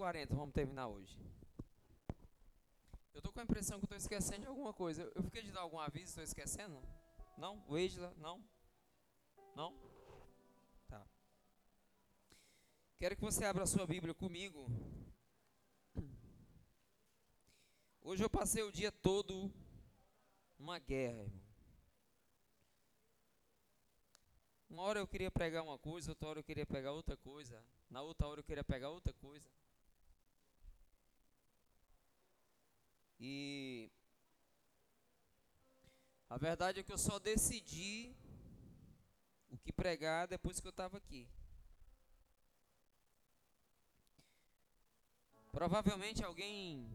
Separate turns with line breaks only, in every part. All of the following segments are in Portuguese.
40, vamos terminar hoje. Eu tô com a impressão que eu tô esquecendo de alguma coisa. Eu fiquei de dar algum aviso, estou esquecendo? Não? O? Não? Não? Tá. Quero que você abra a sua Bíblia comigo. Hoje eu passei o dia todo numa guerra, irmão. Uma hora eu queria pregar uma coisa, outra hora eu queria pegar outra coisa, na outra hora eu queria pegar outra coisa. E a verdade é que eu só decidi o que pregar depois que eu estava aqui. Provavelmente alguém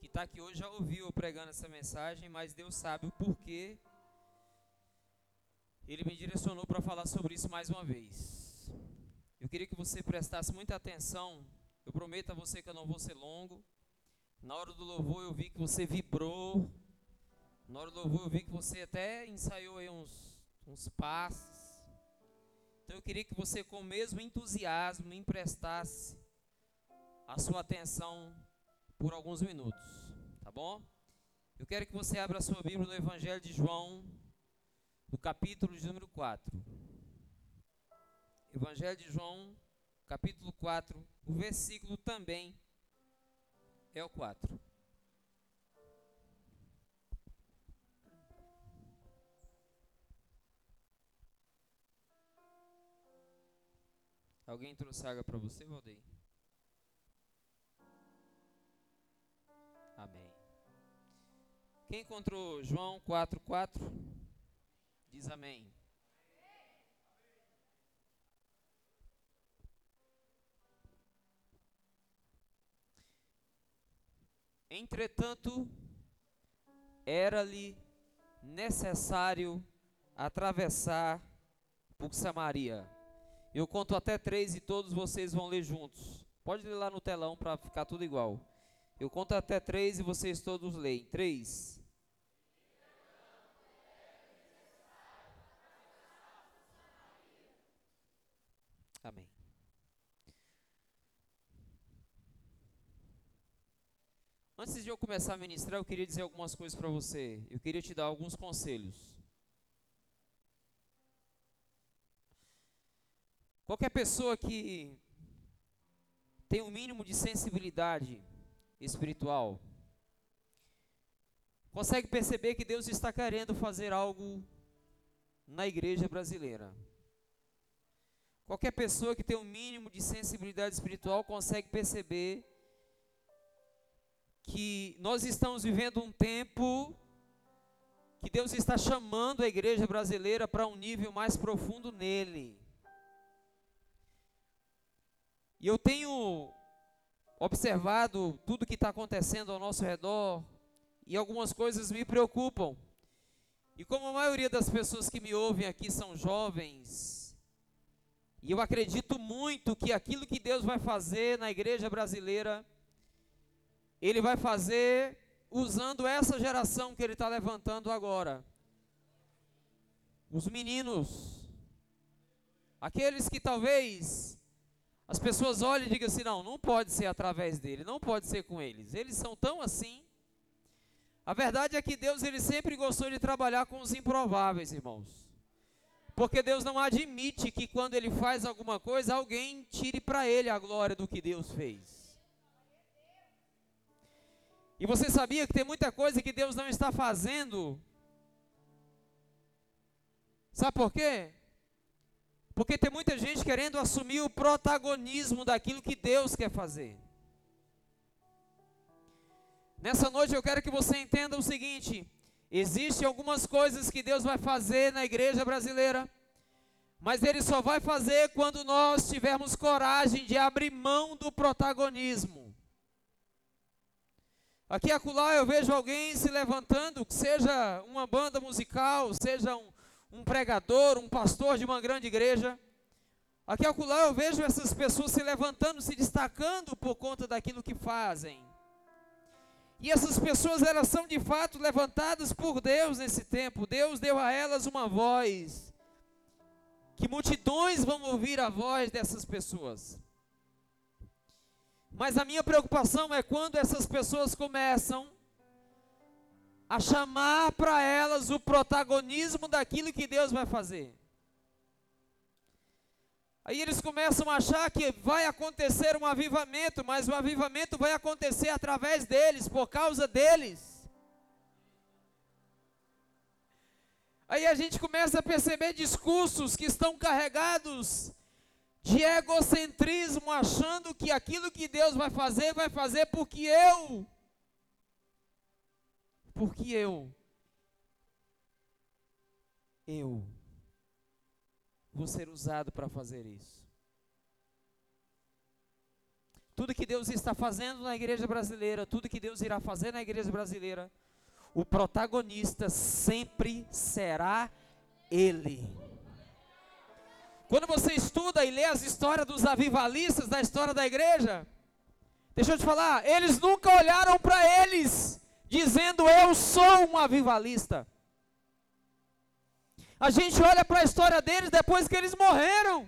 que está aqui hoje já ouviu eu pregando essa mensagem, mas Deus sabe o porquê. Ele me direcionou para falar sobre isso mais uma vez. Eu queria que você prestasse muita atenção. Eu prometo a você que eu não vou ser longo. Na hora do louvor eu vi que você vibrou. Na hora do louvor eu vi que você até ensaiou aí uns, uns passos. Então eu queria que você com o mesmo entusiasmo me emprestasse a sua atenção por alguns minutos, tá bom? Eu quero que você abra a sua Bíblia no Evangelho de João, no capítulo de número 4. Evangelho de João, capítulo 4, o versículo também é o 4. Alguém trouxe água para você, Valdeir? Amém. Quem encontrou João 4,4? Diz amém. Entretanto, era-lhe necessário atravessar por Samaria. Eu conto até três e todos vocês vão ler juntos. Pode ler lá no telão para ficar tudo igual. Eu conto até três e vocês todos leem. Três. Amém. Antes de eu começar a ministrar, eu queria dizer algumas coisas para você. Eu queria te dar alguns conselhos. Qualquer pessoa que tem um mínimo de sensibilidade espiritual consegue perceber que Deus está querendo fazer algo na igreja brasileira. Qualquer pessoa que tem um mínimo de sensibilidade espiritual consegue perceber que nós estamos vivendo um tempo que Deus está chamando a igreja brasileira para um nível mais profundo nele. E eu tenho observado tudo que está acontecendo ao nosso redor e algumas coisas me preocupam. E como a maioria das pessoas que me ouvem aqui são jovens, e eu acredito muito que aquilo que Deus vai fazer na igreja brasileira ele vai fazer usando essa geração que ele está levantando agora. Os meninos, aqueles que talvez as pessoas olhem e digam assim: não, não pode ser através dele, não pode ser com eles. Eles são tão assim. A verdade é que Deus ele sempre gostou de trabalhar com os improváveis, irmãos. Porque Deus não admite que quando ele faz alguma coisa, alguém tire para ele a glória do que Deus fez. E você sabia que tem muita coisa que Deus não está fazendo? Sabe por quê? Porque tem muita gente querendo assumir o protagonismo daquilo que Deus quer fazer. Nessa noite eu quero que você entenda o seguinte: existem algumas coisas que Deus vai fazer na igreja brasileira, mas Ele só vai fazer quando nós tivermos coragem de abrir mão do protagonismo. Aqui acolá eu vejo alguém se levantando, seja uma banda musical, seja um, um pregador, um pastor de uma grande igreja. Aqui acolá eu vejo essas pessoas se levantando, se destacando por conta daquilo que fazem. E essas pessoas, elas são de fato levantadas por Deus nesse tempo. Deus deu a elas uma voz. Que multidões vão ouvir a voz dessas pessoas. Mas a minha preocupação é quando essas pessoas começam a chamar para elas o protagonismo daquilo que Deus vai fazer. Aí eles começam a achar que vai acontecer um avivamento, mas o avivamento vai acontecer através deles, por causa deles. Aí a gente começa a perceber discursos que estão carregados de egocentrismo, achando que aquilo que Deus vai fazer, vai fazer porque eu. Porque eu. Eu vou ser usado para fazer isso. Tudo que Deus está fazendo na igreja brasileira, tudo que Deus irá fazer na igreja brasileira, o protagonista sempre será Ele. Quando você estuda e lê as histórias dos avivalistas, da história da igreja, deixa eu te falar, eles nunca olharam para eles dizendo eu sou um avivalista. A gente olha para a história deles depois que eles morreram.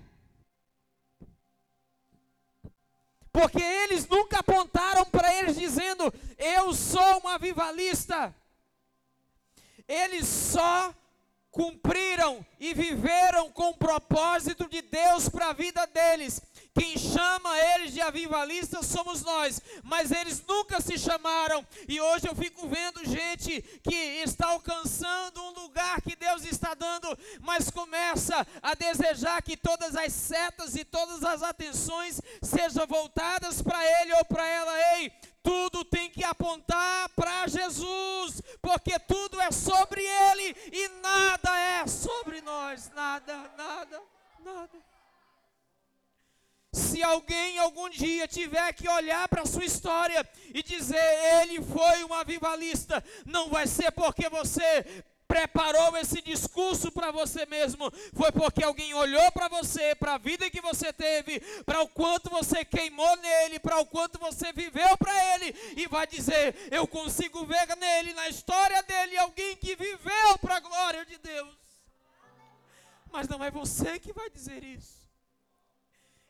Porque eles nunca apontaram para eles dizendo: Eu sou um avivalista. Eles só cumpriram e viveram com o propósito de Deus para a vida deles. Quem chama eles de avivalistas somos nós, mas eles nunca se chamaram. E hoje eu fico vendo gente que está alcançando um lugar que Deus está dando, mas começa a desejar que todas as setas e todas as atenções sejam voltadas para ele ou para ela. Ei, tudo tem que apontar para Jesus, porque tudo é sobre Ele e nada é sobre nós. Nada, nada, nada. Se alguém algum dia tiver que olhar para a sua história e dizer ele foi um avivalista, não vai ser porque você preparou esse discurso para você mesmo, foi porque alguém olhou para você, para a vida que você teve, para o quanto você queimou nele, para o quanto você viveu para ele, e vai dizer: Eu consigo ver nele, na história dele, alguém que viveu para a glória de Deus. Mas não é você que vai dizer isso.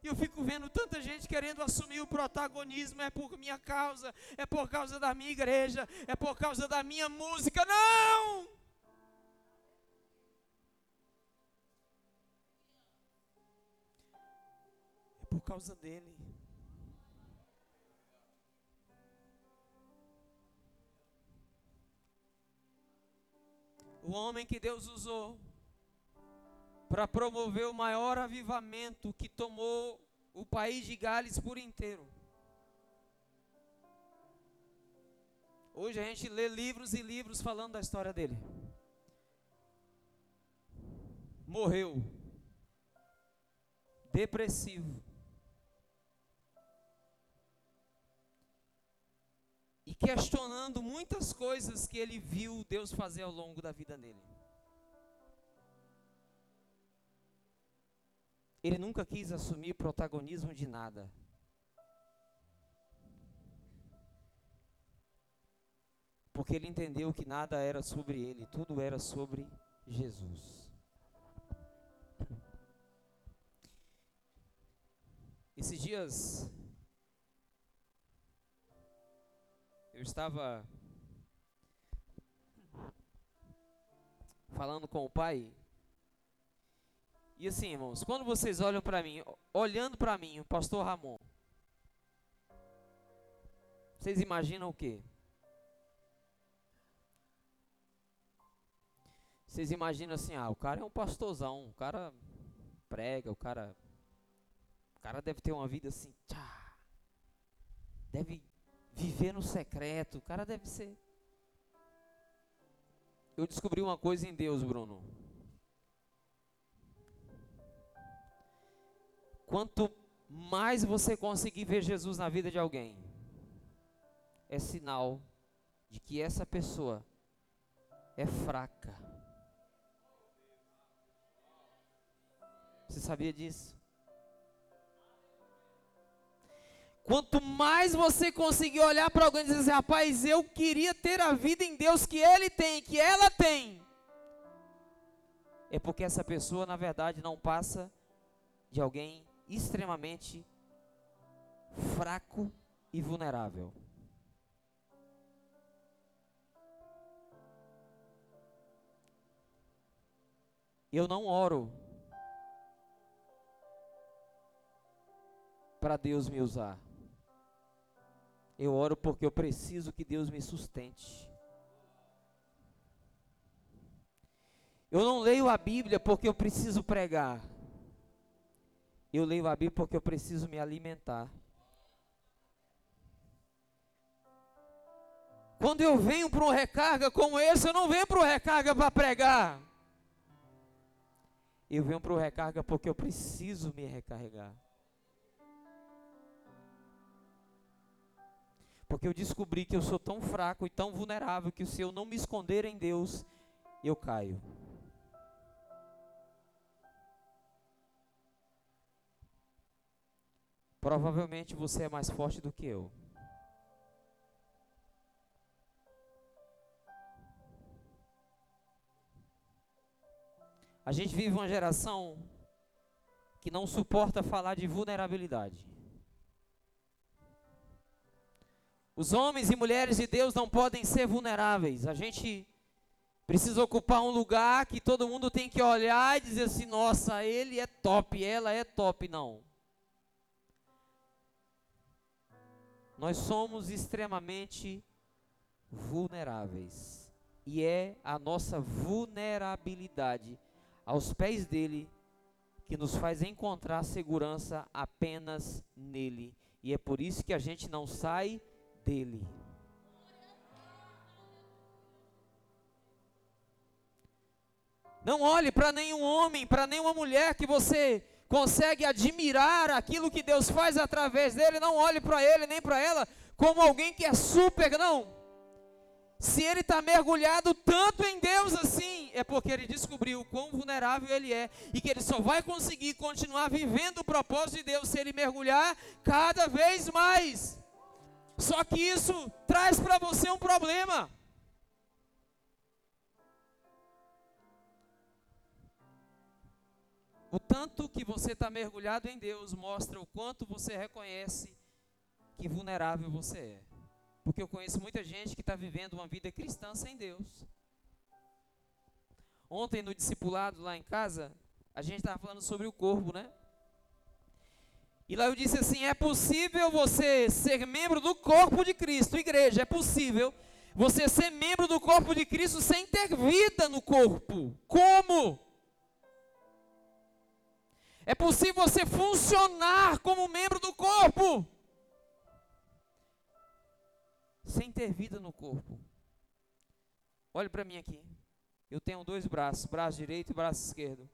E eu fico vendo tanta gente querendo assumir o protagonismo, é por minha causa, é por causa da minha igreja, é por causa da minha música. Não! Por causa dele. O homem que Deus usou para promover o maior avivamento que tomou o país de Gales por inteiro. Hoje a gente lê livros e livros falando da história dele. Morreu. Depressivo. Questionando muitas coisas que ele viu Deus fazer ao longo da vida dele. Ele nunca quis assumir protagonismo de nada. Porque ele entendeu que nada era sobre ele, tudo era sobre Jesus. Esses dias eu estava falando com o pai e assim, irmãos, quando vocês olham para mim, olhando para mim, o pastor Ramon, vocês imaginam o quê? Vocês imaginam assim, ah, o cara é um pastorzão, o cara prega, o cara o cara deve ter uma vida assim, tchá, deve viver no secreto, o cara deve ser Eu descobri uma coisa em Deus, Bruno. Quanto mais você conseguir ver Jesus na vida de alguém, é sinal de que essa pessoa é fraca. Você sabia disso? Quanto mais você conseguir olhar para alguém e dizer assim, rapaz, eu queria ter a vida em Deus que ele tem, que ela tem, é porque essa pessoa, na verdade, não passa de alguém extremamente fraco e vulnerável. Eu não oro para Deus me usar. Eu oro porque eu preciso que Deus me sustente. Eu não leio a Bíblia porque eu preciso pregar. Eu leio a Bíblia porque eu preciso me alimentar. Quando eu venho para um recarga como esse, eu não venho para o recarga para pregar. Eu venho para o recarga porque eu preciso me recarregar. Porque eu descobri que eu sou tão fraco e tão vulnerável que se eu não me esconder em Deus, eu caio. Provavelmente você é mais forte do que eu. A gente vive uma geração que não suporta falar de vulnerabilidade. Os homens e mulheres de Deus não podem ser vulneráveis. A gente precisa ocupar um lugar que todo mundo tem que olhar e dizer assim: nossa, ele é top, ela é top. Não. Nós somos extremamente vulneráveis. E é a nossa vulnerabilidade aos pés dele que nos faz encontrar segurança apenas nele. E é por isso que a gente não sai dele. Não olhe para nenhum homem, para nenhuma mulher que você consegue admirar aquilo que Deus faz através dele. Não olhe para ele nem para ela como alguém que é super, não. Se ele está mergulhado tanto em Deus assim, é porque ele descobriu quão vulnerável ele é e que ele só vai conseguir continuar vivendo o propósito de Deus se ele mergulhar cada vez mais. Só que isso traz para você um problema. O tanto que você está mergulhado em Deus mostra o quanto você reconhece que vulnerável você é. Porque eu conheço muita gente que está vivendo uma vida cristã sem Deus. Ontem no discipulado lá em casa, a gente estava falando sobre o corpo, né? E lá eu disse assim: é possível você ser membro do corpo de Cristo, igreja, é possível você ser membro do corpo de Cristo sem ter vida no corpo. Como? É possível você funcionar como membro do corpo sem ter vida no corpo. Olhe para mim aqui. Eu tenho dois braços, braço direito e braço esquerdo.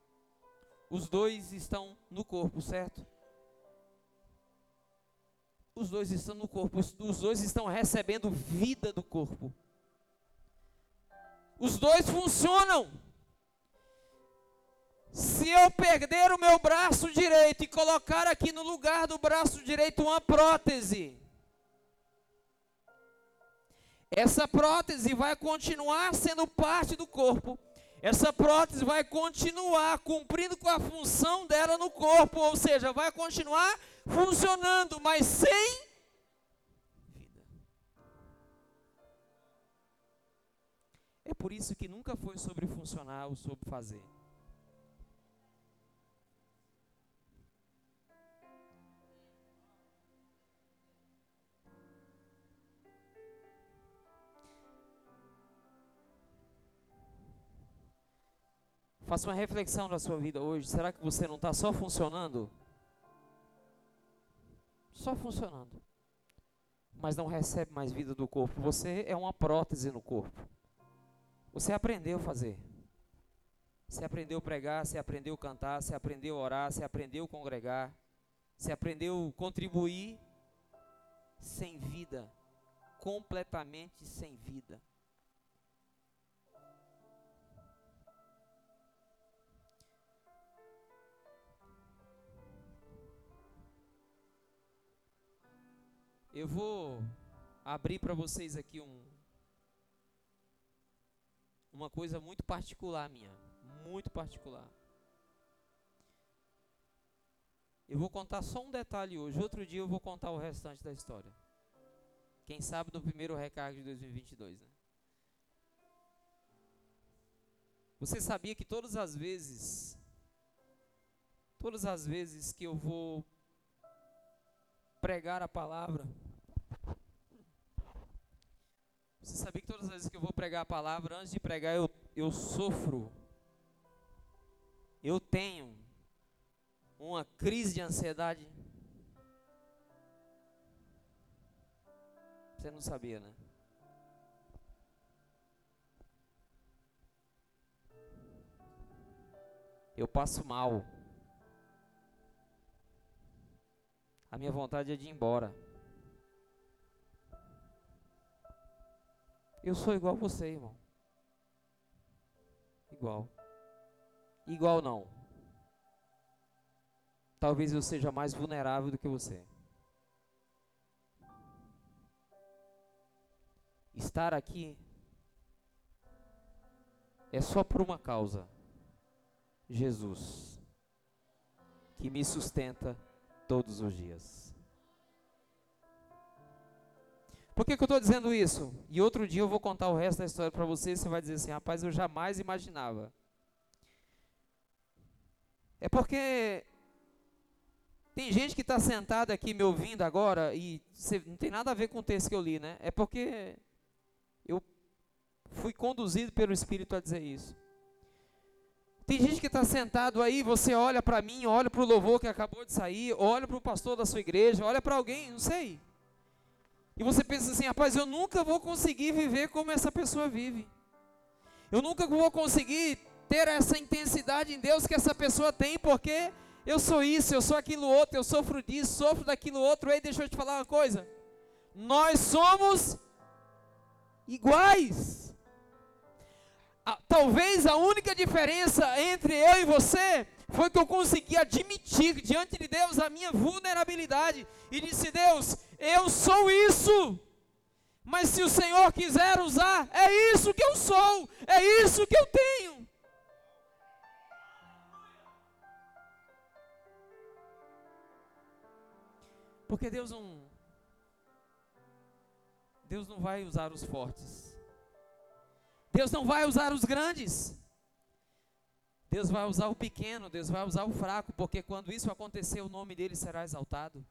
Os dois estão no corpo, certo? Os dois estão no corpo, os dois estão recebendo vida do corpo. Os dois funcionam. Se eu perder o meu braço direito e colocar aqui no lugar do braço direito uma prótese, essa prótese vai continuar sendo parte do corpo. Essa prótese vai continuar cumprindo com a função dela no corpo, ou seja, vai continuar funcionando, mas sem vida. É por isso que nunca foi sobre funcionar ou sobre fazer. Faça uma reflexão na sua vida hoje. Será que você não está só funcionando? Só funcionando. Mas não recebe mais vida do corpo. Você é uma prótese no corpo. Você aprendeu a fazer. Você aprendeu a pregar, você aprendeu a cantar, você aprendeu a orar, você aprendeu a congregar, você aprendeu a contribuir sem vida, completamente sem vida. Eu vou abrir para vocês aqui um uma coisa muito particular minha, muito particular. Eu vou contar só um detalhe hoje, outro dia eu vou contar o restante da história. Quem sabe no primeiro recarga de 2022, né? Você sabia que todas as vezes, todas as vezes que eu vou pregar a palavra, você sabia que todas as vezes que eu vou pregar a palavra, antes de pregar eu, eu sofro, eu tenho uma crise de ansiedade? Você não sabia, né? Eu passo mal. A minha vontade é de ir embora. Eu sou igual a você, irmão. Igual. Igual não. Talvez eu seja mais vulnerável do que você. Estar aqui é só por uma causa: Jesus, que me sustenta todos os dias. Por que, que eu estou dizendo isso? E outro dia eu vou contar o resto da história para você e você vai dizer assim: rapaz, eu jamais imaginava. É porque tem gente que está sentada aqui me ouvindo agora e não tem nada a ver com o texto que eu li, né? É porque eu fui conduzido pelo Espírito a dizer isso. Tem gente que está sentado aí, você olha para mim, olha para o louvor que acabou de sair, olha para o pastor da sua igreja, olha para alguém, não sei. E você pensa assim, rapaz, eu nunca vou conseguir viver como essa pessoa vive. Eu nunca vou conseguir ter essa intensidade em Deus que essa pessoa tem, porque eu sou isso, eu sou aquilo outro, eu sofro disso, sofro daquilo outro. Ei, deixa eu te falar uma coisa. Nós somos iguais. talvez a única diferença entre eu e você foi que eu consegui admitir diante de Deus a minha vulnerabilidade e disse: Deus, eu sou isso. Mas se o Senhor quiser usar, é isso que eu sou, é isso que eu tenho. Porque Deus não Deus não vai usar os fortes. Deus não vai usar os grandes. Deus vai usar o pequeno, Deus vai usar o fraco, porque quando isso acontecer, o nome dele será exaltado.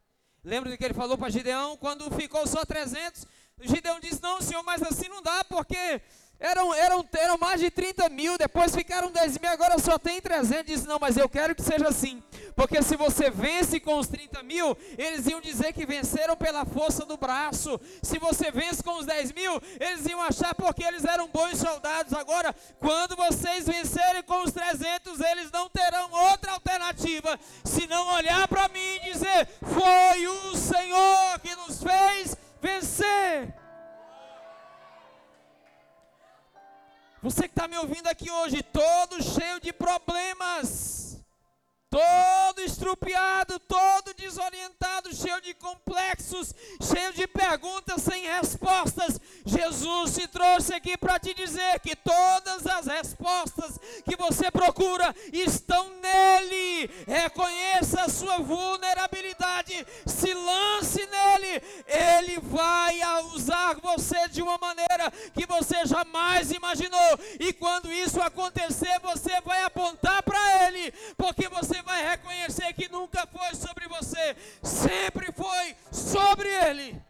Lembra do que ele falou para Gideão quando ficou só 300? Gideão disse: Não, senhor, mas assim não dá, porque eram, eram, eram mais de 30 mil, depois ficaram 10 mil, agora só tem 300. Disse: Não, mas eu quero que seja assim. Porque se você vence com os 30 mil, eles iam dizer que venceram pela força do braço. Se você vence com os 10 mil, eles iam achar porque eles eram bons soldados. Agora, quando vocês vencerem com os 300, eles não terão outra alternativa senão olhar para mim e dizer: Foi o Senhor que nos fez vencer. Você que está me ouvindo aqui hoje, todo cheio de problemas, todo estrupiado, todo desorientado, cheio de complexos, cheio de perguntas sem respostas, Jesus te trouxe aqui para te dizer que todas as respostas que você procura estão nele. Reconheça a sua vulnerabilidade, se lance nele, ele vai usar você de uma maneira que você jamais imaginou. E quando isso acontecer, você vai apontar para ele, porque você vai reconhecer que nunca foi sobre você, sempre foi sobre ele.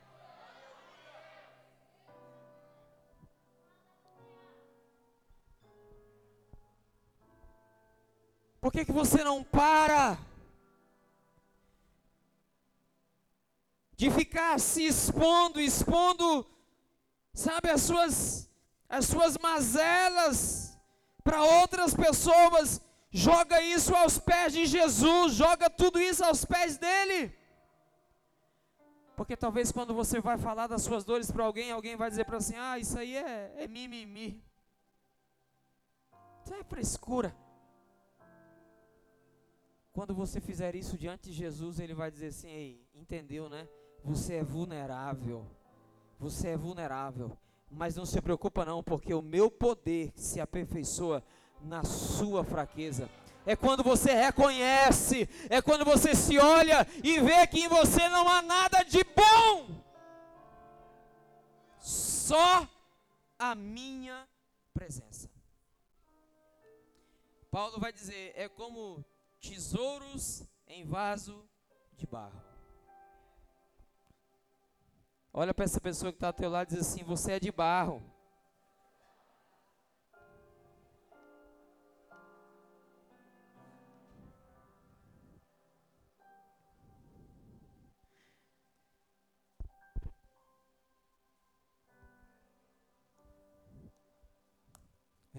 Por que, que você não para de ficar se expondo, expondo, sabe, as suas, as suas mazelas para outras pessoas? Joga isso aos pés de Jesus, joga tudo isso aos pés dele. Porque talvez quando você vai falar das suas dores para alguém, alguém vai dizer para assim: ah, isso aí é, é mimimi. Isso é frescura. Quando você fizer isso diante de Jesus, ele vai dizer assim: Ei, entendeu, né? Você é vulnerável. Você é vulnerável. Mas não se preocupa não, porque o meu poder se aperfeiçoa na sua fraqueza. É quando você reconhece, é quando você se olha e vê que em você não há nada de bom. só a minha presença. Paulo vai dizer: é como tesouros em vaso de barro. Olha para essa pessoa que está ao teu lado e diz assim: Você é de barro.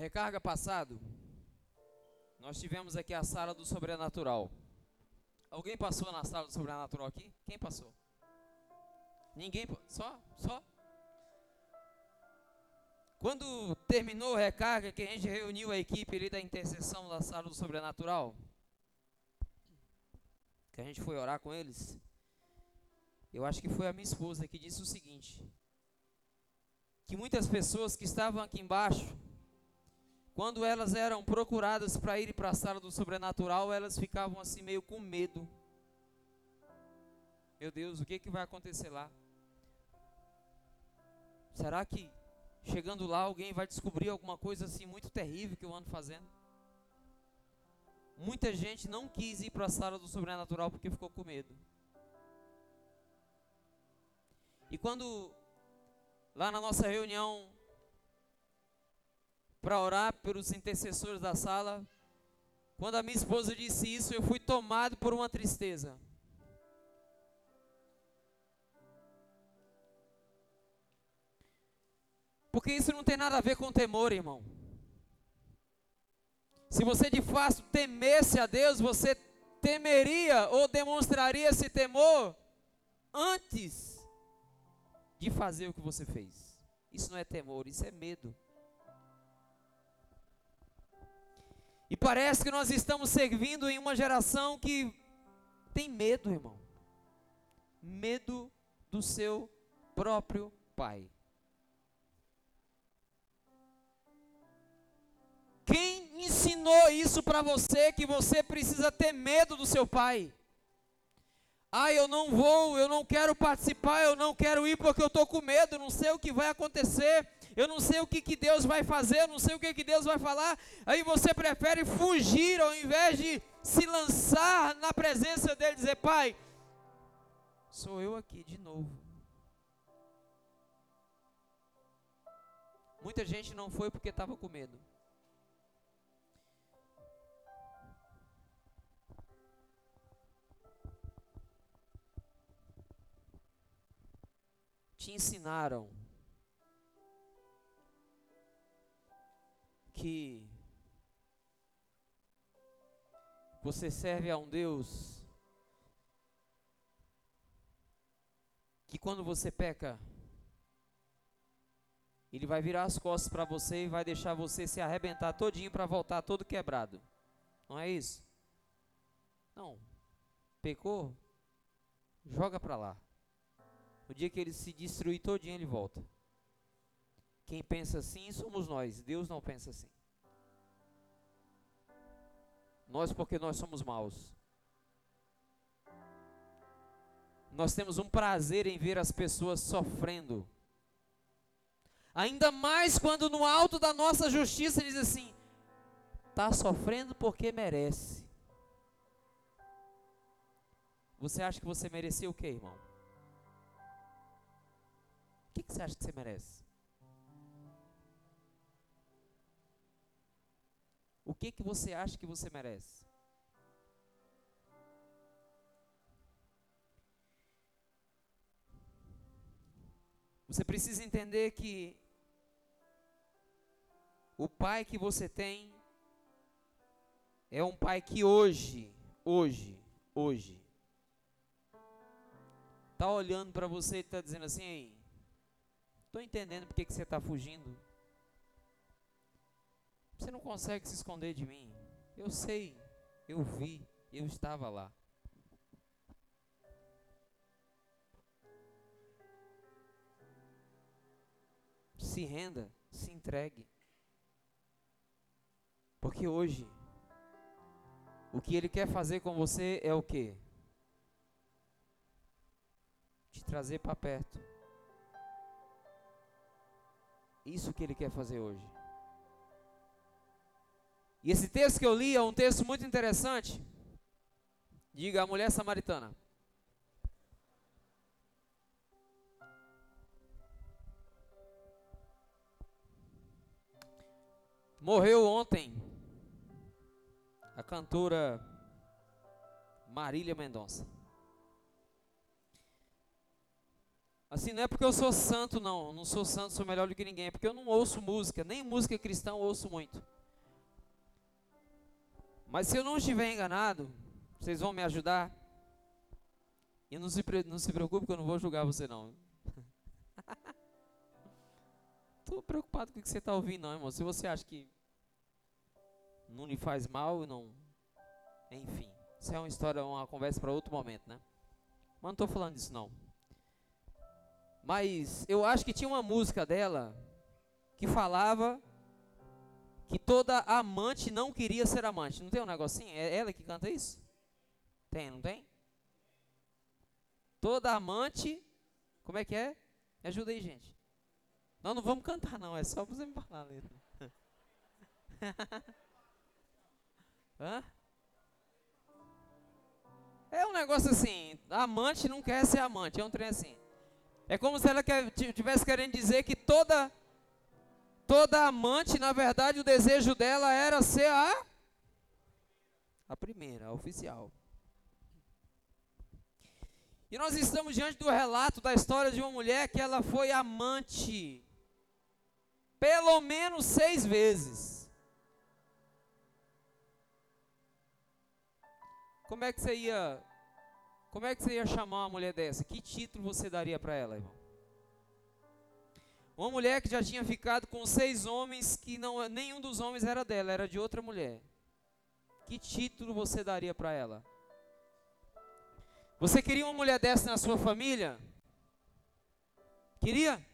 Recarga passado, nós tivemos aqui a sala do sobrenatural. Alguém passou na sala do sobrenatural aqui? Quem passou? Ninguém, só, só. Quando terminou o recarga, que a gente reuniu a equipe ali da intercessão da sala do sobrenatural, que a gente foi orar com eles, eu acho que foi a minha esposa que disse o seguinte: que muitas pessoas que estavam aqui embaixo quando elas eram procuradas para ir para a sala do sobrenatural, elas ficavam assim meio com medo. Meu Deus, o que, que vai acontecer lá? Será que chegando lá alguém vai descobrir alguma coisa assim muito terrível que eu ando fazendo? Muita gente não quis ir para a sala do sobrenatural porque ficou com medo. E quando lá na nossa reunião para orar pelos intercessores da sala. Quando a minha esposa disse isso, eu fui tomado por uma tristeza. Porque isso não tem nada a ver com temor, irmão. Se você de fato temesse a Deus, você temeria ou demonstraria esse temor antes de fazer o que você fez. Isso não é temor, isso é medo. E parece que nós estamos servindo em uma geração que tem medo, irmão. Medo do seu próprio pai. Quem ensinou isso para você que você precisa ter medo do seu pai? Ah, eu não vou, eu não quero participar, eu não quero ir porque eu estou com medo, não sei o que vai acontecer eu não sei o que, que Deus vai fazer, eu não sei o que, que Deus vai falar. Aí você prefere fugir ao invés de se lançar na presença dele e dizer: Pai, sou eu aqui de novo. Muita gente não foi porque estava com medo. Te ensinaram que você serve a um Deus que quando você peca, ele vai virar as costas para você e vai deixar você se arrebentar todinho para voltar todo quebrado. Não é isso? Não. Pecou? Joga para lá. O dia que ele se destruir todinho, ele volta. Quem pensa assim somos nós. Deus não pensa assim. Nós, porque nós somos maus. Nós temos um prazer em ver as pessoas sofrendo. Ainda mais quando no alto da nossa justiça diz assim: está sofrendo porque merece. Você acha que você mereceu o que, irmão? O que, que você acha que você merece? O que que você acha que você merece? Você precisa entender que o pai que você tem é um pai que hoje, hoje, hoje, está olhando para você e está dizendo assim: estou entendendo porque que você está fugindo. Você não consegue se esconder de mim. Eu sei, eu vi, eu estava lá. Se renda, se entregue. Porque hoje, o que Ele quer fazer com você é o que? Te trazer para perto. Isso que ele quer fazer hoje. E esse texto que eu li é um texto muito interessante. Diga a mulher samaritana. Morreu ontem a cantora Marília Mendonça. Assim, não é porque eu sou santo, não. Não sou santo, sou melhor do que ninguém. É porque eu não ouço música. Nem música cristã eu ouço muito. Mas se eu não estiver enganado, vocês vão me ajudar. E não se, não se preocupe que eu não vou julgar você, não. Estou preocupado com o que você está ouvindo, não, irmão. Se você acha que não lhe faz mal, não. Enfim. Isso é uma história, uma conversa para outro momento, né? Mas não estou falando disso, não. Mas eu acho que tinha uma música dela que falava que toda amante não queria ser amante. Não tem um negocinho? É ela que canta isso? Tem, não tem? Toda amante, como é que é? Me ajuda aí, gente. Nós não vamos cantar, não, é só você me falar a letra. Hã? É um negócio assim, amante não quer ser amante, é um trem assim. É como se ela estivesse querendo dizer que toda toda amante, na verdade, o desejo dela era ser a a primeira, a oficial. E nós estamos diante do relato da história de uma mulher que ela foi amante pelo menos seis vezes. Como é que você ia como é que você ia chamar uma mulher dessa? Que título você daria para ela, irmão? Uma mulher que já tinha ficado com seis homens que não nenhum dos homens era dela, era de outra mulher. Que título você daria para ela? Você queria uma mulher dessa na sua família? Queria?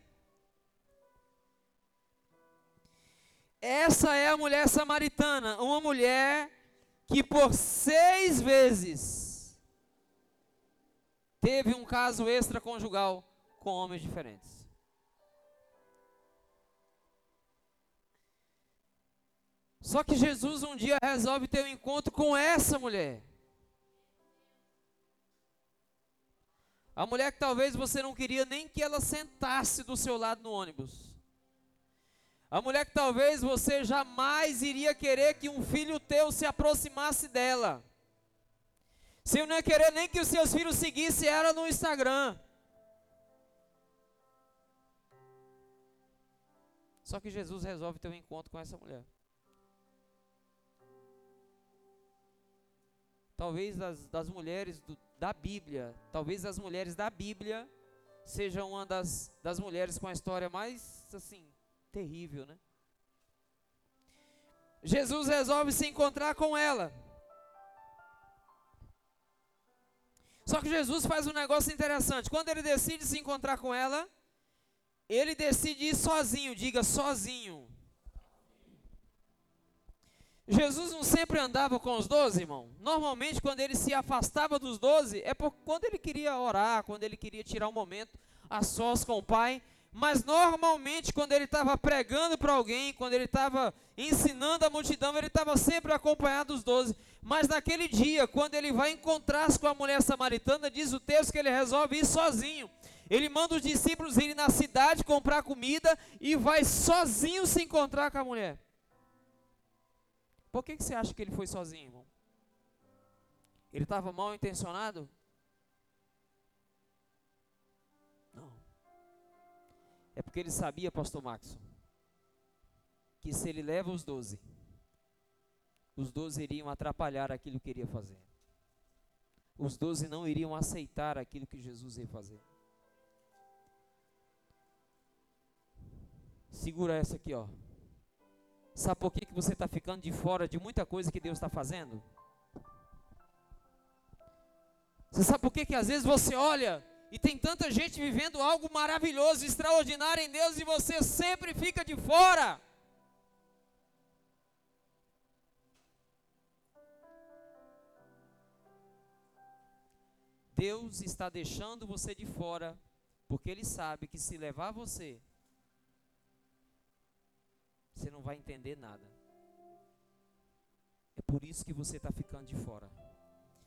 Essa é a mulher samaritana, uma mulher que por seis vezes teve um caso extraconjugal com homens diferentes. Só que Jesus um dia resolve ter um encontro com essa mulher. A mulher que talvez você não queria nem que ela sentasse do seu lado no ônibus. A mulher que talvez você jamais iria querer que um filho teu se aproximasse dela. Você não ia querer nem que os seus filhos seguissem ela no Instagram. Só que Jesus resolve ter um encontro com essa mulher. Talvez das, das mulheres do, da Bíblia, talvez as mulheres da Bíblia sejam uma das, das mulheres com a história mais, assim, terrível, né? Jesus resolve se encontrar com ela. Só que Jesus faz um negócio interessante. Quando ele decide se encontrar com ela, ele decide ir sozinho, diga sozinho. Jesus não sempre andava com os doze, irmão. Normalmente, quando ele se afastava dos doze, é por quando ele queria orar, quando ele queria tirar um momento a sós com o Pai. Mas normalmente, quando ele estava pregando para alguém, quando ele estava ensinando a multidão, ele estava sempre acompanhado dos doze. Mas naquele dia, quando ele vai encontrar-se com a mulher samaritana, diz o texto que ele resolve ir sozinho. Ele manda os discípulos irem na cidade comprar comida e vai sozinho se encontrar com a mulher. Por que, que você acha que ele foi sozinho, irmão? Ele estava mal intencionado? Não. É porque ele sabia, pastor Maxon, que se ele leva os doze, os doze iriam atrapalhar aquilo que iria fazer. Os doze não iriam aceitar aquilo que Jesus ia fazer. Segura essa aqui, ó. Sabe por que, que você está ficando de fora de muita coisa que Deus está fazendo? Você sabe por que, que às vezes você olha e tem tanta gente vivendo algo maravilhoso, extraordinário em Deus e você sempre fica de fora? Deus está deixando você de fora, porque Ele sabe que se levar você, você não vai entender nada. É por isso que você está ficando de fora.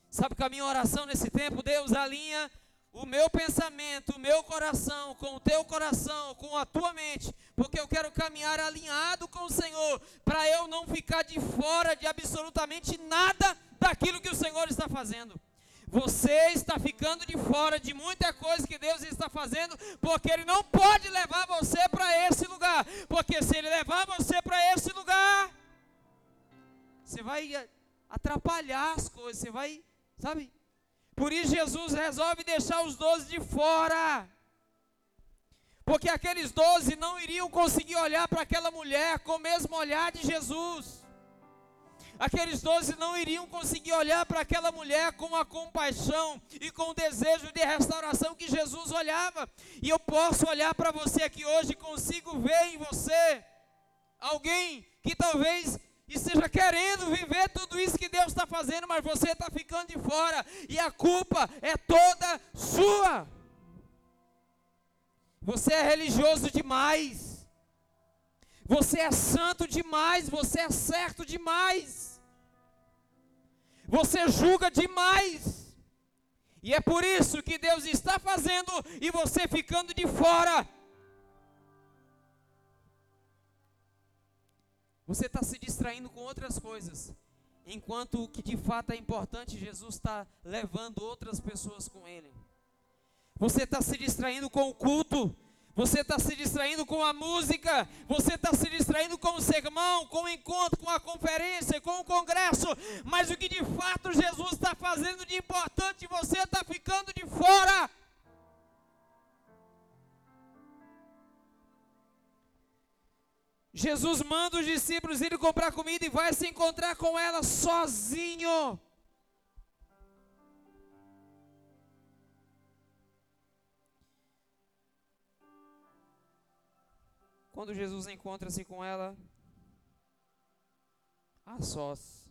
Sabe que a minha oração nesse tempo, Deus alinha o meu pensamento, o meu coração, com o teu coração, com a tua mente, porque eu quero caminhar alinhado com o Senhor, para eu não ficar de fora de absolutamente nada daquilo que o Senhor está fazendo. Você está ficando de fora de muita coisa que Deus está fazendo, porque Ele não pode levar você para esse lugar. Porque se Ele levar você para esse lugar, você vai atrapalhar as coisas, você vai, sabe? Por isso Jesus resolve deixar os doze de fora. Porque aqueles doze não iriam conseguir olhar para aquela mulher com o mesmo olhar de Jesus. Aqueles doze não iriam conseguir olhar para aquela mulher com a compaixão e com o desejo de restauração que Jesus olhava. E eu posso olhar para você aqui hoje e consigo ver em você alguém que talvez esteja querendo viver tudo isso que Deus está fazendo, mas você está ficando de fora e a culpa é toda sua. Você é religioso demais. Você é santo demais, você é certo demais. Você julga demais. E é por isso que Deus está fazendo e você ficando de fora. Você está se distraindo com outras coisas, enquanto o que de fato é importante, Jesus está levando outras pessoas com Ele. Você está se distraindo com o culto, você está se distraindo com a música, você está se distraindo com o sermão, com o encontro, com a conferência, com o congresso, mas o que de fato Jesus está fazendo de importante, você está ficando de fora. Jesus manda os discípulos irem comprar comida e vai se encontrar com ela sozinho. Quando Jesus encontra-se com ela, a sós,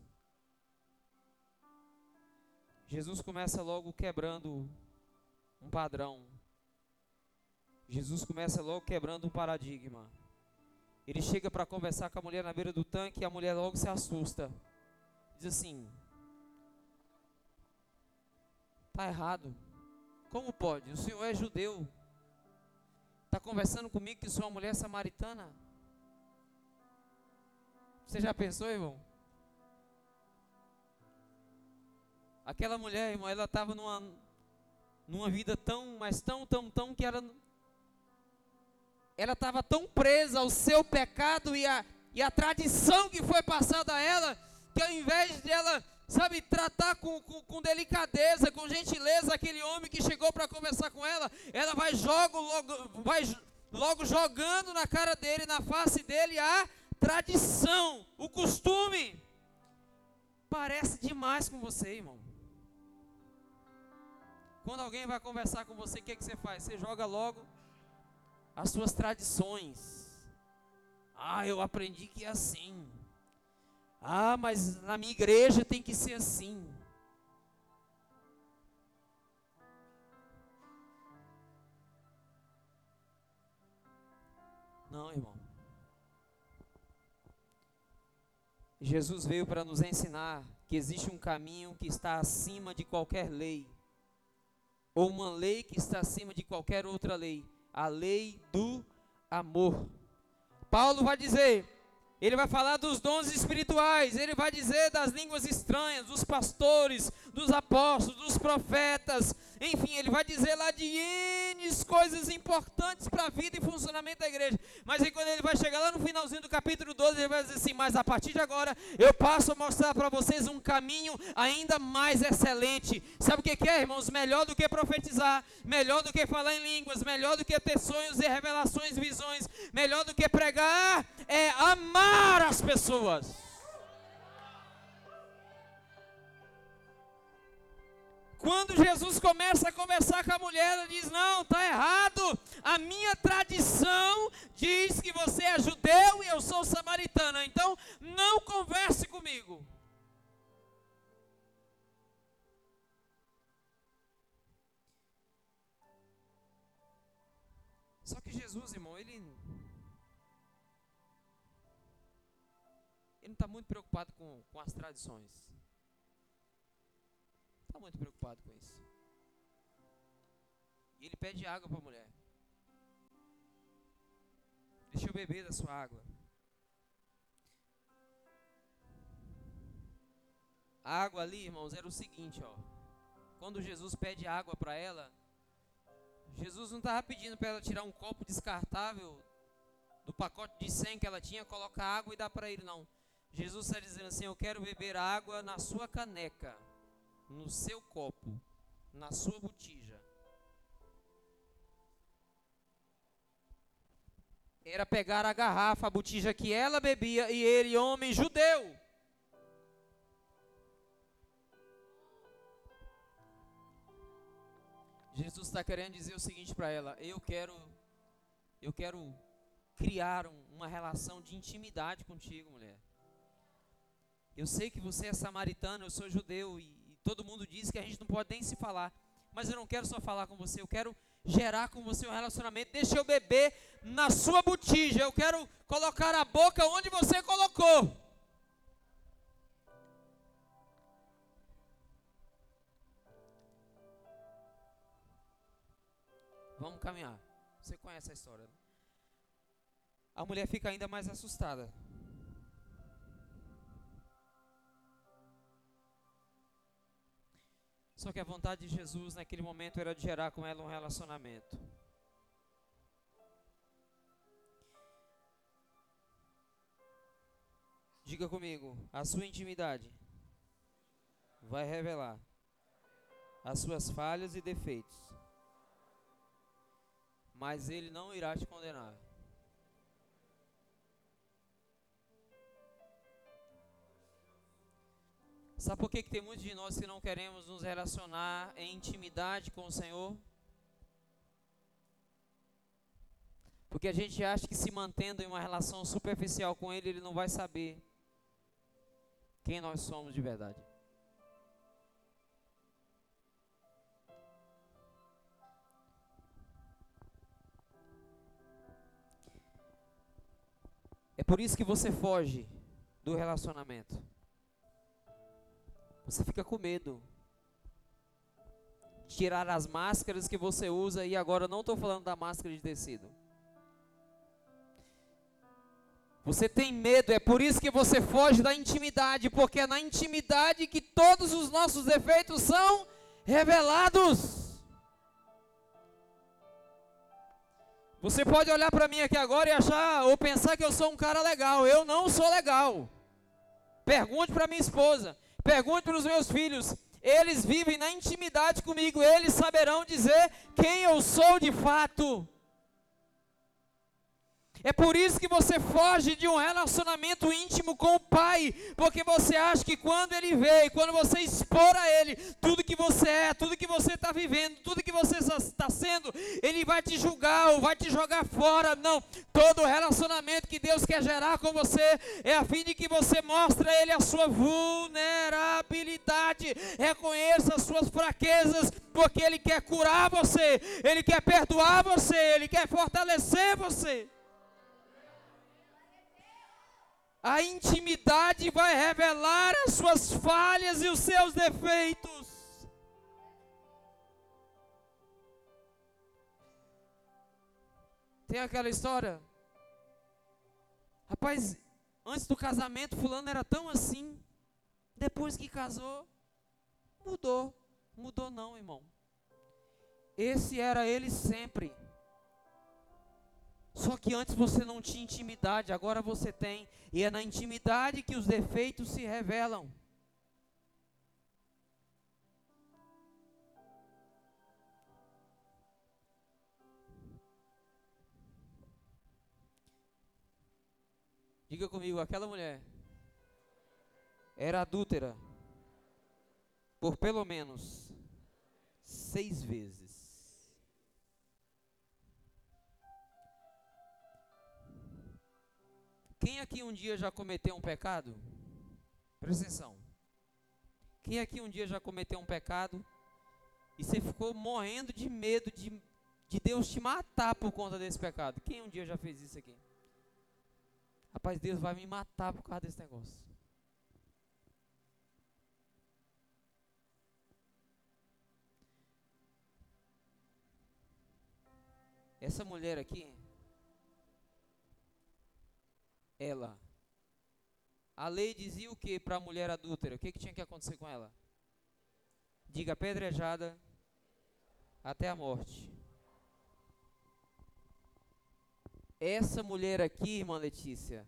Jesus começa logo quebrando um padrão. Jesus começa logo quebrando um paradigma. Ele chega para conversar com a mulher na beira do tanque e a mulher logo se assusta. Diz assim: Tá errado. Como pode? O senhor é judeu. Está conversando comigo que sou uma mulher samaritana? Você já pensou, irmão? Aquela mulher, irmão, ela estava numa, numa vida tão, mas tão, tão, tão que ela ela estava tão presa ao seu pecado e a, e a tradição que foi passada a ela, que ao invés de ela sabe, tratar com, com, com, delicadeza, com gentileza aquele homem que chegou para conversar com ela, ela vai, jogo, logo, vai logo jogando na cara dele, na face dele, a tradição, o costume. Parece demais com você, irmão. Quando alguém vai conversar com você, o que, é que você faz? Você joga logo as suas tradições. Ah, eu aprendi que é assim. Ah, mas na minha igreja tem que ser assim. Não, irmão. Jesus veio para nos ensinar que existe um caminho que está acima de qualquer lei, ou uma lei que está acima de qualquer outra lei a lei do amor. Paulo vai dizer ele vai falar dos dons espirituais, ele vai dizer das línguas estranhas, dos pastores, dos apóstolos, dos profetas, enfim, ele vai dizer lá de N coisas importantes para a vida e funcionamento da igreja. Mas aí quando ele vai chegar lá no finalzinho do capítulo 12, ele vai dizer assim: Mas a partir de agora eu passo a mostrar para vocês um caminho ainda mais excelente. Sabe o que é, irmãos? Melhor do que profetizar, melhor do que falar em línguas, melhor do que ter sonhos e revelações, visões, melhor do que pregar, é amar as pessoas. Quando Jesus começa a conversar com a mulher, ela diz: Não, está errado. A minha tradição diz que você é judeu e eu sou samaritana. Então, não converse comigo. Só que Jesus, irmão, ele. Ele está muito preocupado com, com as tradições. Muito preocupado com isso. E ele pede água para a mulher. Deixa eu beber da sua água. A água ali, irmãos, era o seguinte, ó. Quando Jesus pede água para ela, Jesus não estava pedindo para ela tirar um copo descartável do pacote de 100 que ela tinha, colocar água e dar para ele, não. Jesus está dizendo assim: Eu quero beber água na sua caneca, no seu copo, na sua botija. Era pegar a garrafa, a botija que ela bebia, e ele, homem judeu, Jesus está querendo dizer o seguinte para ela: eu quero, eu quero criar um, uma relação de intimidade contigo, mulher. Eu sei que você é samaritano, eu sou judeu e todo mundo diz que a gente não pode nem se falar, mas eu não quero só falar com você, eu quero gerar com você um relacionamento. Deixa eu beber na sua botija, eu quero colocar a boca onde você colocou. Vamos caminhar. Você conhece a história. Né? A mulher fica ainda mais assustada. Só que a vontade de Jesus naquele momento era de gerar com ela um relacionamento. Diga comigo, a sua intimidade vai revelar as suas falhas e defeitos mas ele não irá te condenar. Sabe por que, que tem muitos de nós que não queremos nos relacionar em intimidade com o Senhor? Porque a gente acha que se mantendo em uma relação superficial com Ele, Ele não vai saber quem nós somos de verdade. É por isso que você foge do relacionamento. Você fica com medo. Tirar as máscaras que você usa, e agora não estou falando da máscara de tecido. Você tem medo, é por isso que você foge da intimidade, porque é na intimidade que todos os nossos defeitos são revelados. Você pode olhar para mim aqui agora e achar ou pensar que eu sou um cara legal. Eu não sou legal. Pergunte para minha esposa, pergunte para os meus filhos. Eles vivem na intimidade comigo, eles saberão dizer quem eu sou de fato. É por isso que você foge de um relacionamento íntimo com o Pai, porque você acha que quando Ele veio, quando você expor a Ele tudo que você é, tudo que você está vivendo, tudo que você está sendo, Ele vai te julgar ou vai te jogar fora. Não, todo relacionamento que Deus quer gerar com você é a fim de que você mostre a Ele a sua vulnerabilidade, reconheça as suas fraquezas, porque Ele quer curar você, Ele quer perdoar você, Ele quer fortalecer você. A intimidade vai revelar as suas falhas e os seus defeitos. Tem aquela história. Rapaz, antes do casamento, fulano era tão assim. Depois que casou, mudou. Mudou não, irmão. Esse era ele sempre. Só que antes você não tinha intimidade, agora você tem. E é na intimidade que os defeitos se revelam. Diga comigo, aquela mulher era adúltera por pelo menos seis vezes. Quem aqui um dia já cometeu um pecado? Presta atenção. Quem aqui um dia já cometeu um pecado e você ficou morrendo de medo de, de Deus te matar por conta desse pecado? Quem um dia já fez isso aqui? Rapaz, Deus vai me matar por causa desse negócio. Essa mulher aqui, ela, a lei dizia o que para a mulher adúltera? O que, que tinha que acontecer com ela? Diga apedrejada até a morte. Essa mulher aqui, irmã Letícia,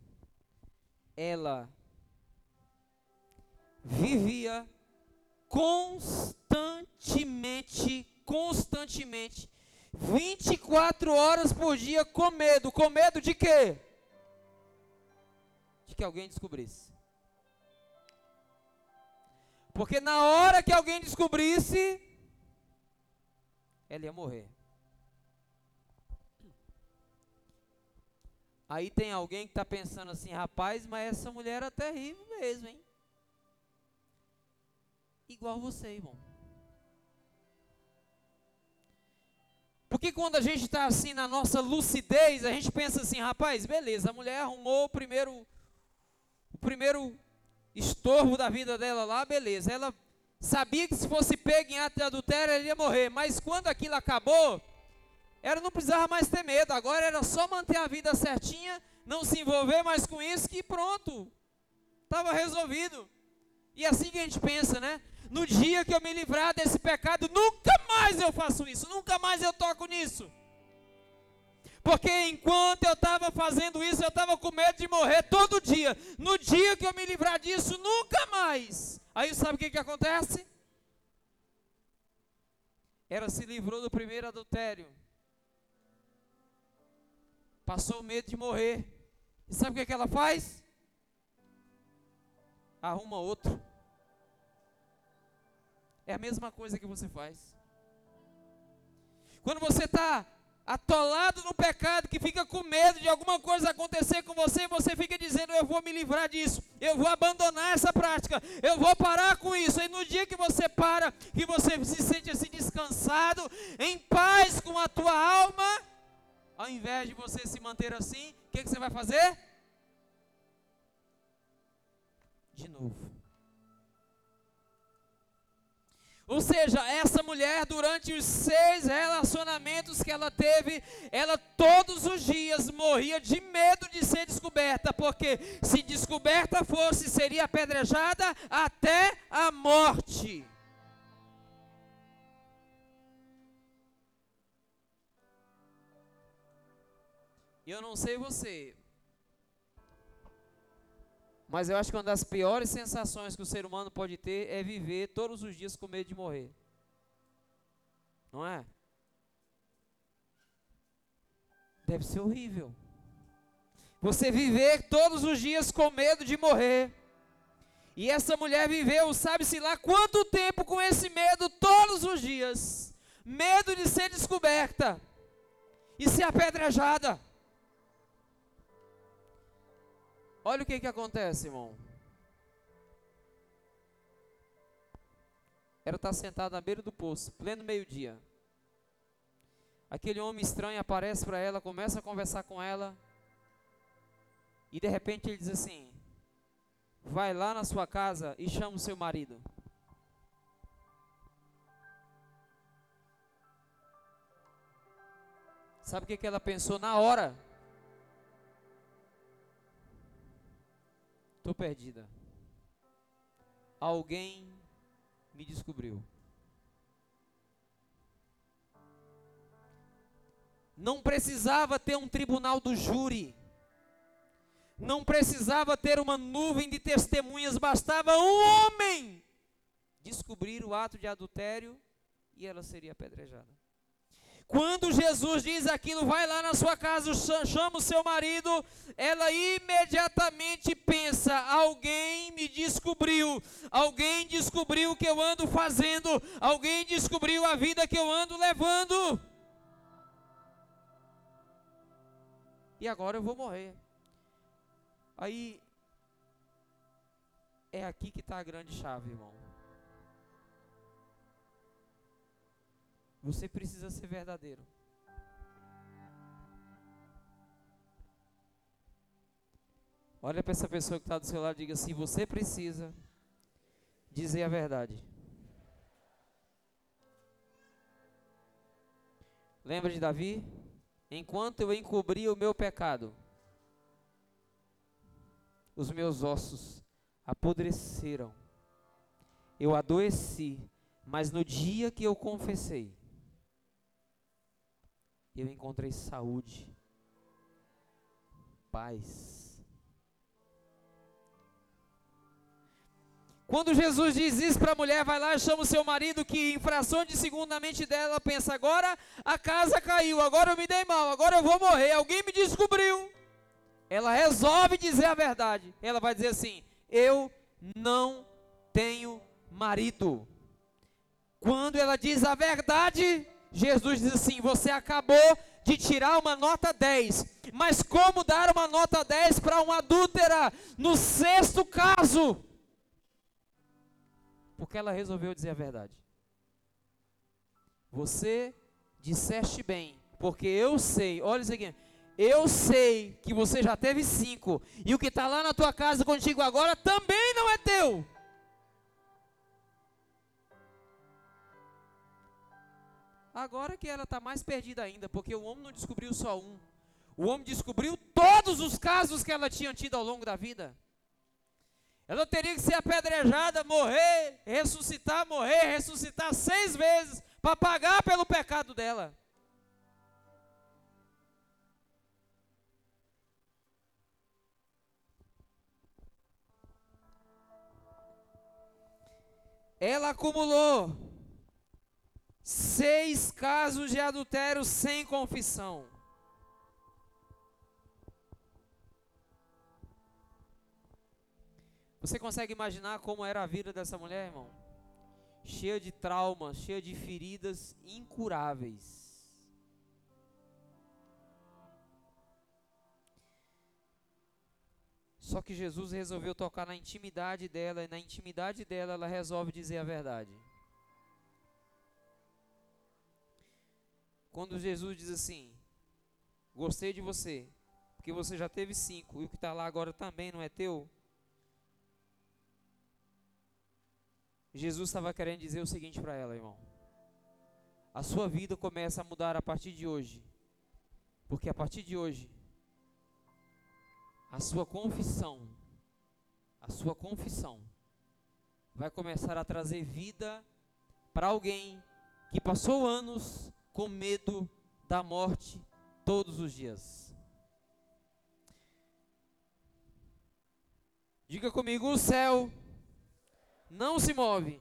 ela vivia constantemente, constantemente, 24 horas por dia com medo. Com medo de quê? De que alguém descobrisse. Porque na hora que alguém descobrisse, ela ia morrer. Aí tem alguém que está pensando assim, rapaz, mas essa mulher era terrível mesmo, hein? Igual você, irmão. Porque quando a gente está assim na nossa lucidez, a gente pensa assim, rapaz, beleza, a mulher arrumou o primeiro, primeiro estorvo da vida dela lá, beleza. Ela sabia que se fosse pega em ato de adultério, ela ia morrer. Mas quando aquilo acabou, ela não precisava mais ter medo. Agora era só manter a vida certinha, não se envolver mais com isso, que pronto. Estava resolvido. E é assim que a gente pensa, né? no dia que eu me livrar desse pecado, nunca mais eu faço isso, nunca mais eu toco nisso. Porque enquanto eu estava fazendo isso, eu estava com medo de morrer todo dia. No dia que eu me livrar disso, nunca mais. Aí sabe o que, que acontece? Ela se livrou do primeiro adultério. Passou o medo de morrer. E sabe o que, que ela faz? Arruma outro. É a mesma coisa que você faz. Quando você está atolado no pecado, que fica com medo de alguma coisa acontecer com você, você fica dizendo: Eu vou me livrar disso, eu vou abandonar essa prática, eu vou parar com isso. E no dia que você para, que você se sente assim descansado, em paz com a tua alma, ao invés de você se manter assim, o que, que você vai fazer? De novo. Ou seja, essa mulher, durante os seis relacionamentos que ela teve, ela todos os dias morria de medo de ser descoberta, porque se descoberta fosse, seria apedrejada até a morte. Eu não sei você, mas eu acho que uma das piores sensações que o ser humano pode ter é viver todos os dias com medo de morrer. Não é? Deve ser horrível. Você viver todos os dias com medo de morrer. E essa mulher viveu, sabe-se lá quanto tempo com esse medo todos os dias. Medo de ser descoberta e ser apedrejada. Olha o que, que acontece, irmão. Ela está sentada à beira do poço, pleno meio-dia. Aquele homem estranho aparece para ela, começa a conversar com ela. E de repente ele diz assim: Vai lá na sua casa e chama o seu marido. Sabe o que, que ela pensou na hora? Estou perdida. Alguém me descobriu. Não precisava ter um tribunal do júri. Não precisava ter uma nuvem de testemunhas, bastava um homem descobrir o ato de adultério e ela seria apedrejada. Quando Jesus diz aquilo, vai lá na sua casa, chama o seu marido, ela imediatamente pensa: alguém me descobriu, alguém descobriu o que eu ando fazendo, alguém descobriu a vida que eu ando levando. E agora eu vou morrer. Aí é aqui que está a grande chave, irmão. Você precisa ser verdadeiro. Olha para essa pessoa que está do seu lado e diga assim: você precisa dizer a verdade. Lembra de Davi? Enquanto eu encobria o meu pecado, os meus ossos apodreceram. Eu adoeci, mas no dia que eu confessei, eu encontrei saúde, paz. Quando Jesus diz isso para a mulher, vai lá e chama o seu marido, que em de segundo na mente dela pensa: agora a casa caiu, agora eu me dei mal, agora eu vou morrer, alguém me descobriu. Ela resolve dizer a verdade. Ela vai dizer assim: eu não tenho marido. Quando ela diz a verdade, Jesus diz assim: você acabou de tirar uma nota 10. Mas como dar uma nota 10 para uma adúltera no sexto caso? porque ela resolveu dizer a verdade. Você disseste bem, porque eu sei, olha isso aqui, eu sei que você já teve cinco, e o que está lá na tua casa contigo agora também não é teu. Agora que ela está mais perdida ainda, porque o homem não descobriu só um. O homem descobriu todos os casos que ela tinha tido ao longo da vida. Ela teria que ser apedrejada, morrer, ressuscitar, morrer, ressuscitar seis vezes para pagar pelo pecado dela. Ela acumulou seis casos de adultério sem confissão. Você consegue imaginar como era a vida dessa mulher, irmão? Cheia de traumas, cheia de feridas incuráveis. Só que Jesus resolveu tocar na intimidade dela, e na intimidade dela ela resolve dizer a verdade. Quando Jesus diz assim: Gostei de você, porque você já teve cinco, e o que está lá agora também não é teu. Jesus estava querendo dizer o seguinte para ela, irmão. A sua vida começa a mudar a partir de hoje. Porque a partir de hoje, a sua confissão, a sua confissão, vai começar a trazer vida para alguém que passou anos com medo da morte todos os dias. Diga comigo: o céu não se move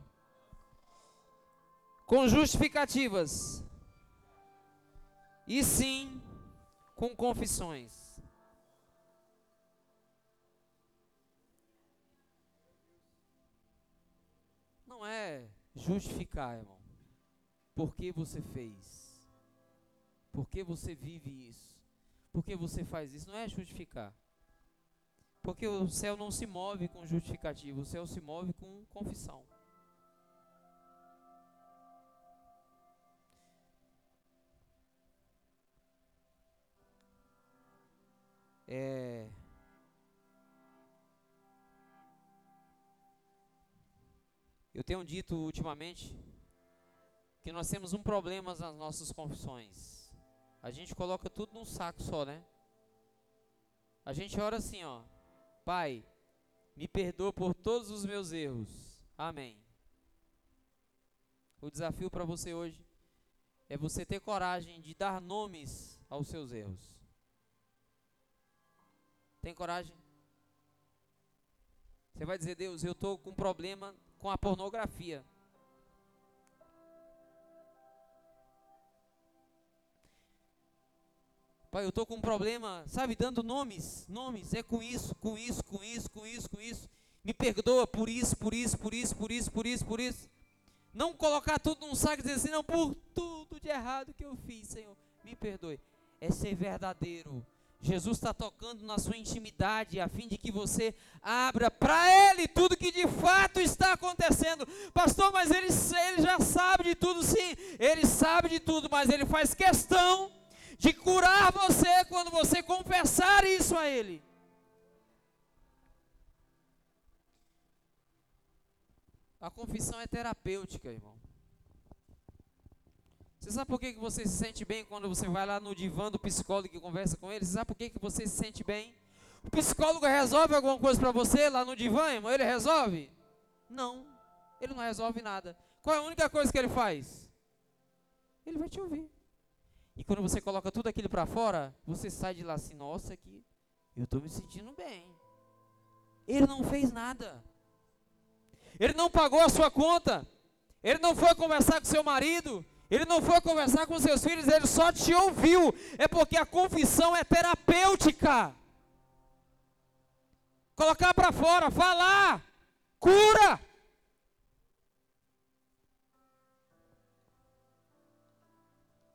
com justificativas, e sim com confissões. Não é justificar, irmão. Por que você fez? Por que você vive isso? Por que você faz isso? Não é justificar. Porque o céu não se move com justificativo, o céu se move com confissão. É... Eu tenho dito ultimamente que nós temos um problema nas nossas confissões. A gente coloca tudo num saco só, né? A gente ora assim, ó. Pai, me perdoa por todos os meus erros. Amém. O desafio para você hoje é você ter coragem de dar nomes aos seus erros. Tem coragem? Você vai dizer, Deus, eu estou com problema com a pornografia. Pai, eu estou com um problema, sabe, dando nomes, nomes, é com isso, com isso, com isso, com isso, com isso. Me perdoa por isso, por isso, por isso, por isso, por isso, por isso. Não colocar tudo num saco e dizer assim, não, por tudo de errado que eu fiz, Senhor, me perdoe. É ser verdadeiro. Jesus está tocando na sua intimidade, a fim de que você abra para Ele tudo que de fato está acontecendo. Pastor, mas ele, ele já sabe de tudo, sim, Ele sabe de tudo, mas Ele faz questão de curar você quando você confessar isso a Ele. A confissão é terapêutica, irmão. Você sabe por que, que você se sente bem quando você vai lá no divã do psicólogo e conversa com ele? Você sabe por que, que você se sente bem? O psicólogo resolve alguma coisa para você lá no divã, irmão? Ele resolve? Não, ele não resolve nada. Qual é a única coisa que ele faz? Ele vai te ouvir. E quando você coloca tudo aquilo para fora, você sai de lá assim, nossa, aqui, eu estou me sentindo bem. Ele não fez nada. Ele não pagou a sua conta. Ele não foi conversar com seu marido. Ele não foi conversar com seus filhos, ele só te ouviu. É porque a confissão é terapêutica. Colocar para fora, falar, cura.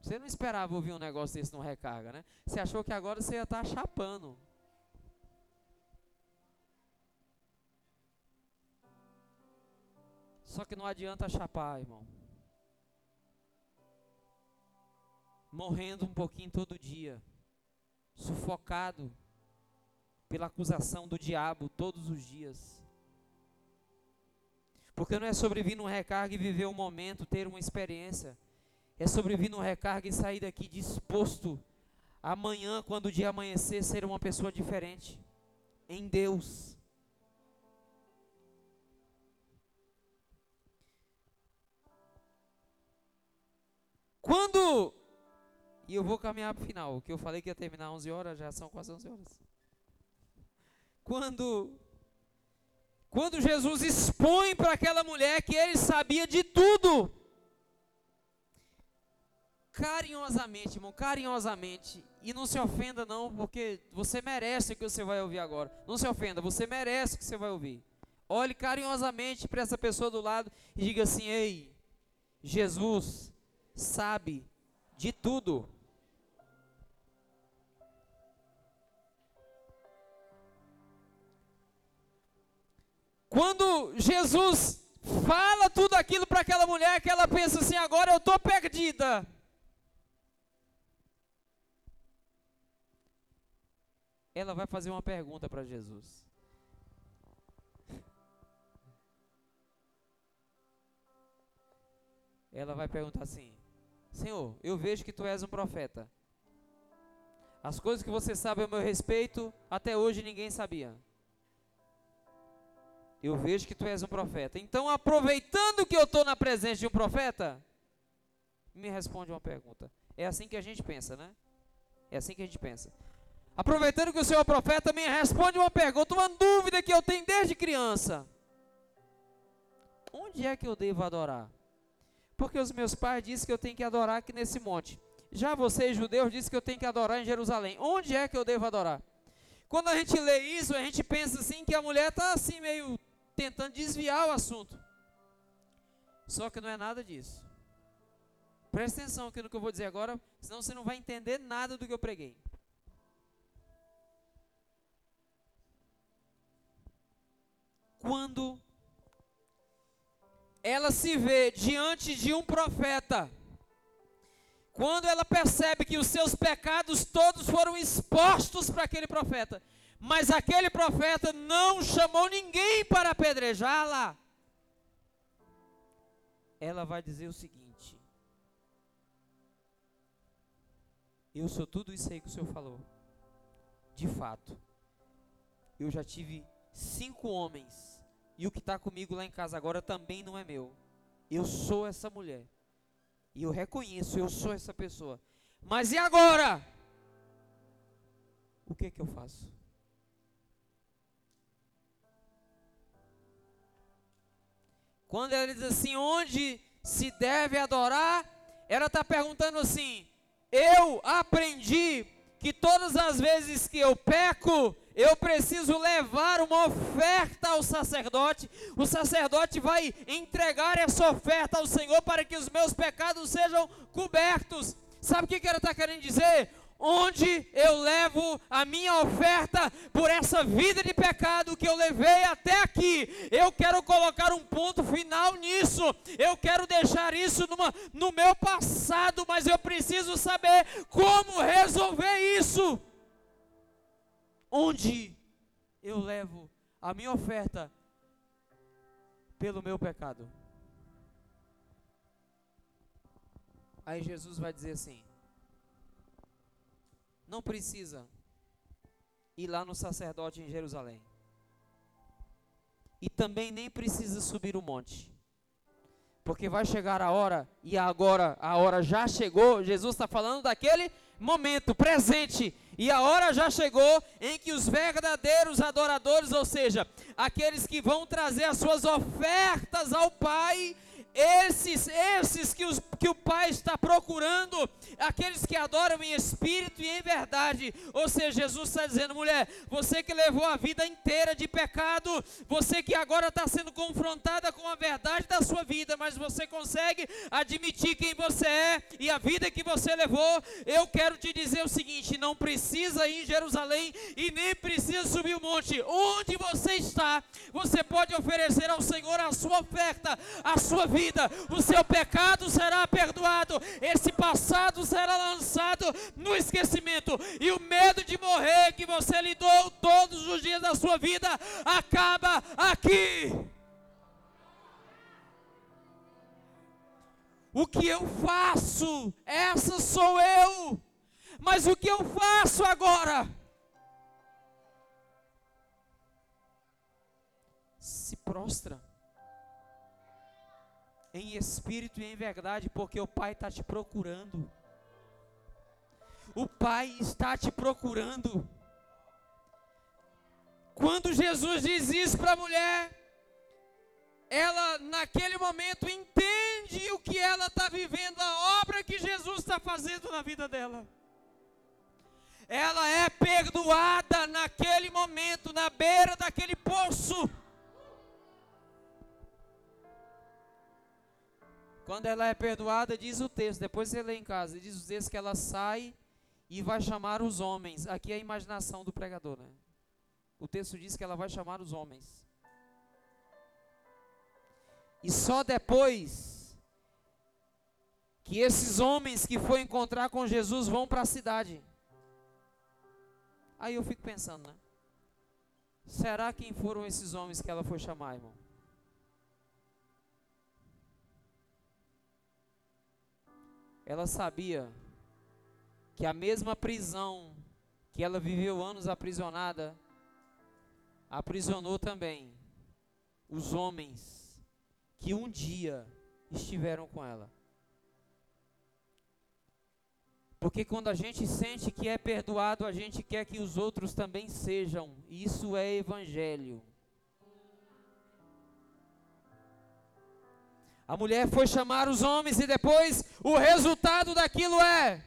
Você não esperava ouvir um negócio desse no recarga, né? Você achou que agora você ia estar tá chapando. Só que não adianta chapar, irmão. morrendo um pouquinho todo dia, sufocado pela acusação do diabo todos os dias. Porque não é sobreviver num recarga e viver um momento, ter uma experiência. É sobreviver num recarga e sair daqui disposto amanhã, quando o dia amanhecer, ser uma pessoa diferente. Em Deus. Quando e eu vou caminhar para o final. Que eu falei que ia terminar 11 horas, já são quase 11 horas. Quando, quando Jesus expõe para aquela mulher que ele sabia de tudo, carinhosamente, irmão, carinhosamente, e não se ofenda não, porque você merece o que você vai ouvir agora. Não se ofenda, você merece o que você vai ouvir. Olhe carinhosamente para essa pessoa do lado e diga assim: Ei, Jesus sabe de tudo. Quando Jesus fala tudo aquilo para aquela mulher, que ela pensa assim: agora eu estou perdida. Ela vai fazer uma pergunta para Jesus. Ela vai perguntar assim: Senhor, eu vejo que tu és um profeta. As coisas que você sabe a meu respeito, até hoje ninguém sabia eu vejo que tu és um profeta. Então, aproveitando que eu estou na presença de um profeta, me responde uma pergunta. É assim que a gente pensa, né? É assim que a gente pensa. Aproveitando que o Senhor é profeta, me responde uma pergunta, uma dúvida que eu tenho desde criança. Onde é que eu devo adorar? Porque os meus pais dizem que eu tenho que adorar aqui nesse monte. Já vocês, judeus, dizem que eu tenho que adorar em Jerusalém. Onde é que eu devo adorar? Quando a gente lê isso, a gente pensa assim que a mulher está assim meio tentando desviar o assunto. Só que não é nada disso. Presta atenção aqui no que eu vou dizer agora, senão você não vai entender nada do que eu preguei. Quando ela se vê diante de um profeta, quando ela percebe que os seus pecados todos foram expostos para aquele profeta, mas aquele profeta não chamou ninguém para apedrejá-la. Ela vai dizer o seguinte: Eu sou tudo isso aí que o Senhor falou. De fato, eu já tive cinco homens, e o que está comigo lá em casa agora também não é meu. Eu sou essa mulher. E eu reconheço, eu sou essa pessoa. Mas e agora? O que que eu faço? Quando ela diz assim, onde se deve adorar, ela está perguntando assim: eu aprendi que todas as vezes que eu peco, eu preciso levar uma oferta ao sacerdote. O sacerdote vai entregar essa oferta ao Senhor para que os meus pecados sejam cobertos. Sabe o que, ela está querendo dizer? onde eu levo a minha oferta por essa vida de pecado que eu levei até aqui. Eu quero colocar um ponto final nisso. Eu quero deixar isso numa, no meu passado, mas eu preciso saber como resolver isso. Onde eu levo a minha oferta pelo meu pecado. Aí Jesus vai dizer assim: Não precisa ir lá no sacerdote em Jerusalém. E também nem precisa subir o monte. Porque vai chegar a hora, e agora a hora já chegou. Jesus está falando daquele momento presente. E a hora já chegou em que os verdadeiros adoradores, ou seja, aqueles que vão trazer as suas ofertas ao Pai, esses, esses que, os, que o Pai está procurando, aqueles que adoram em espírito e em verdade. Ou seja, Jesus está dizendo, mulher, você que levou a vida inteira de pecado, você que agora está sendo confrontada com a verdade da sua vida, mas você consegue admitir quem você é e a vida que você levou. Eu quero te dizer o seguinte: não precisa ir em Jerusalém e nem precisa subir o monte. Onde você está, você pode oferecer ao Senhor a sua oferta, a sua vida vida, o seu pecado será perdoado, esse passado será lançado no esquecimento, e o medo de morrer que você lidou todos os dias da sua vida acaba aqui. O que eu faço, essa sou eu. Mas o que eu faço agora? Se prostra em espírito e em verdade, porque o Pai está te procurando. O Pai está te procurando. Quando Jesus diz isso para a mulher, ela naquele momento entende o que ela está vivendo, a obra que Jesus está fazendo na vida dela. Ela é perdoada naquele momento, na beira daquele poço. Quando ela é perdoada, diz o texto, depois você lê em casa, diz o texto que ela sai e vai chamar os homens. Aqui é a imaginação do pregador, né? O texto diz que ela vai chamar os homens. E só depois que esses homens que foi encontrar com Jesus vão para a cidade. Aí eu fico pensando, né? Será quem foram esses homens que ela foi chamar, irmão? Ela sabia que a mesma prisão que ela viveu anos aprisionada, aprisionou também os homens que um dia estiveram com ela. Porque quando a gente sente que é perdoado, a gente quer que os outros também sejam. Isso é evangelho. A mulher foi chamar os homens e depois o resultado daquilo é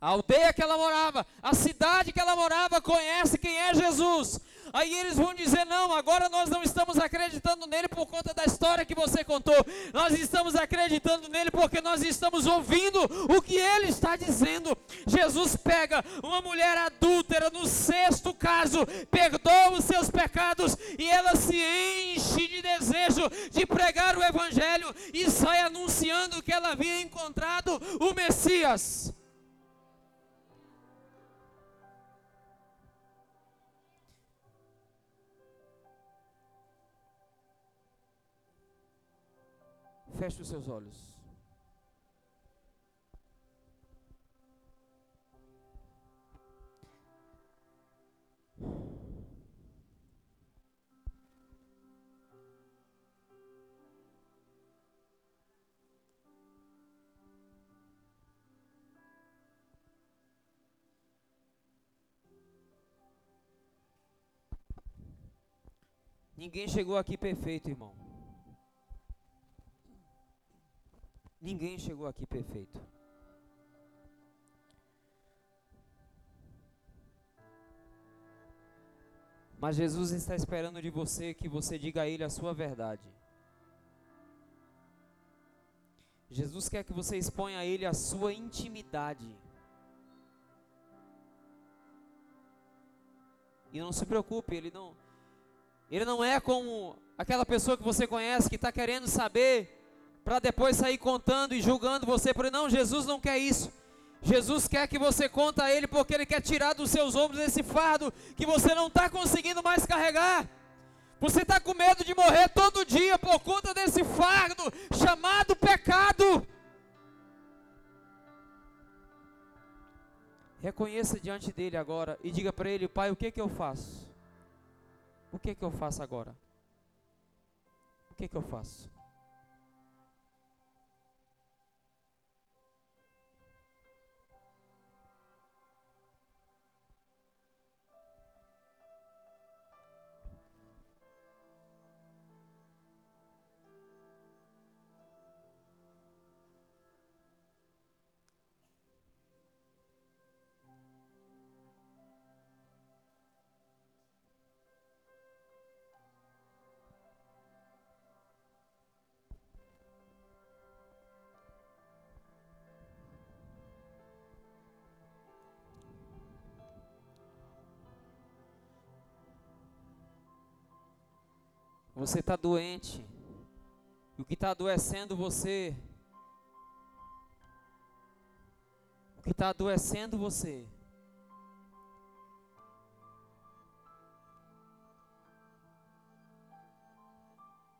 a aldeia que ela morava, a cidade que ela morava conhece quem é Jesus. Aí eles vão dizer: não, agora nós não estamos acreditando nele por conta da história que você contou. Nós estamos acreditando nele porque nós estamos ouvindo o que ele está dizendo. Jesus pega uma mulher adúltera no sexto caso, perdoa os seus pecados e ela se enche de desejo de pregar o evangelho e sai anunciando que ela havia encontrado o Messias. Feche os seus olhos. Ninguém chegou aqui perfeito, irmão. Ninguém chegou aqui perfeito. Mas Jesus está esperando de você que você diga a Ele a sua verdade. Jesus quer que você exponha a Ele a sua intimidade. E não se preocupe, Ele não, Ele não é como aquela pessoa que você conhece que está querendo saber para depois sair contando e julgando você por não, Jesus não quer isso. Jesus quer que você conta a Ele porque Ele quer tirar dos seus ombros esse fardo que você não está conseguindo mais carregar. Você está com medo de morrer todo dia por conta desse fardo chamado pecado. Reconheça diante dele agora e diga para ele, Pai, o que que eu faço? O que que eu faço agora? O que que eu faço? Você está doente. O que está adoecendo você. O que está adoecendo você.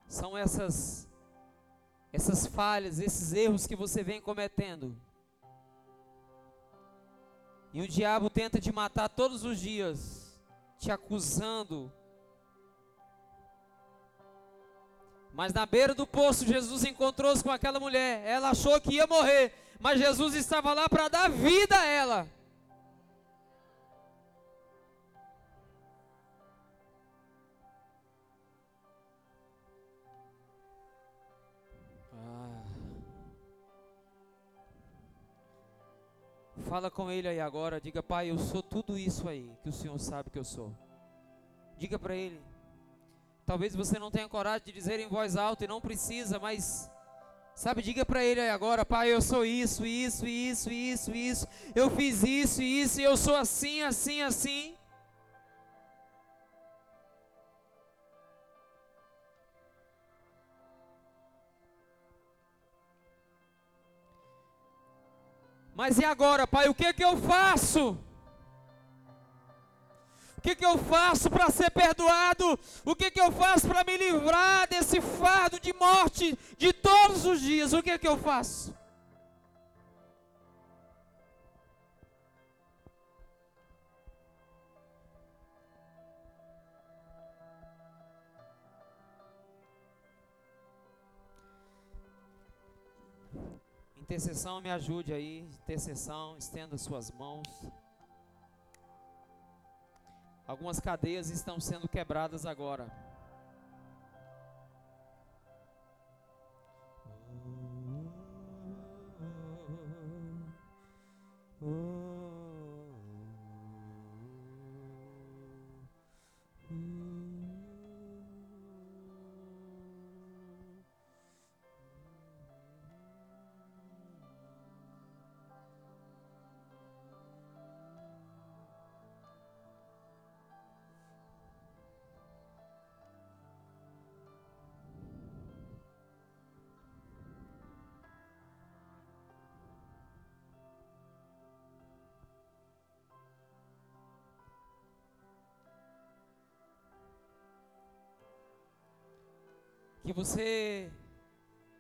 São essas essas falhas, esses erros que você vem cometendo. E o diabo tenta te matar todos os dias, te acusando, Mas na beira do poço, Jesus encontrou-se com aquela mulher. Ela achou que ia morrer, mas Jesus estava lá para dar vida a ela. Ah. Fala com ele aí agora, diga, Pai, eu sou tudo isso aí que o Senhor sabe que eu sou. Diga para ele. Talvez você não tenha coragem de dizer em voz alta e não precisa, mas sabe, diga para ele agora, pai, eu sou isso, isso, isso, isso, isso. Eu fiz isso, isso, eu sou assim, assim, assim. Mas e agora, pai, o que é que eu faço? O que, que eu faço para ser perdoado? O que, que eu faço para me livrar desse fardo de morte de todos os dias? O que, que eu faço? Intercessão, me ajude aí. Intercessão, estenda suas mãos. Algumas cadeias estão sendo quebradas agora. Que você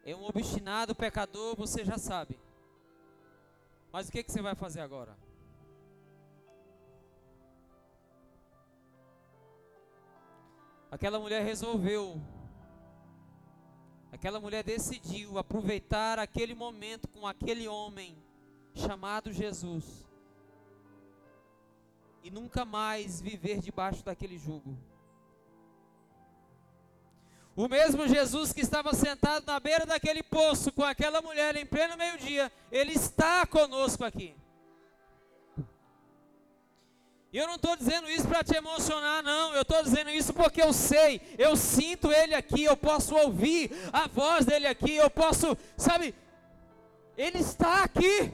é um obstinado pecador, você já sabe. Mas o que, que você vai fazer agora? Aquela mulher resolveu, aquela mulher decidiu aproveitar aquele momento com aquele homem chamado Jesus e nunca mais viver debaixo daquele jugo. O mesmo Jesus que estava sentado na beira daquele poço com aquela mulher em pleno meio-dia, ele está conosco aqui. E eu não estou dizendo isso para te emocionar, não. Eu estou dizendo isso porque eu sei, eu sinto Ele aqui, eu posso ouvir a voz dele aqui, eu posso, sabe, Ele está aqui.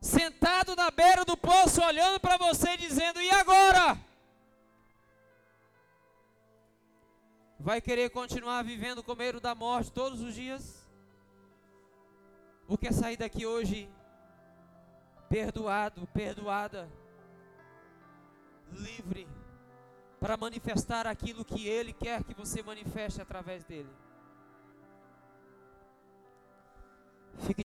Sentado na beira do poço, olhando para você, dizendo: E agora? Vai querer continuar vivendo com medo da morte todos os dias? Ou quer sair daqui hoje perdoado, perdoada, livre para manifestar aquilo que Ele quer que você manifeste através dele? Fique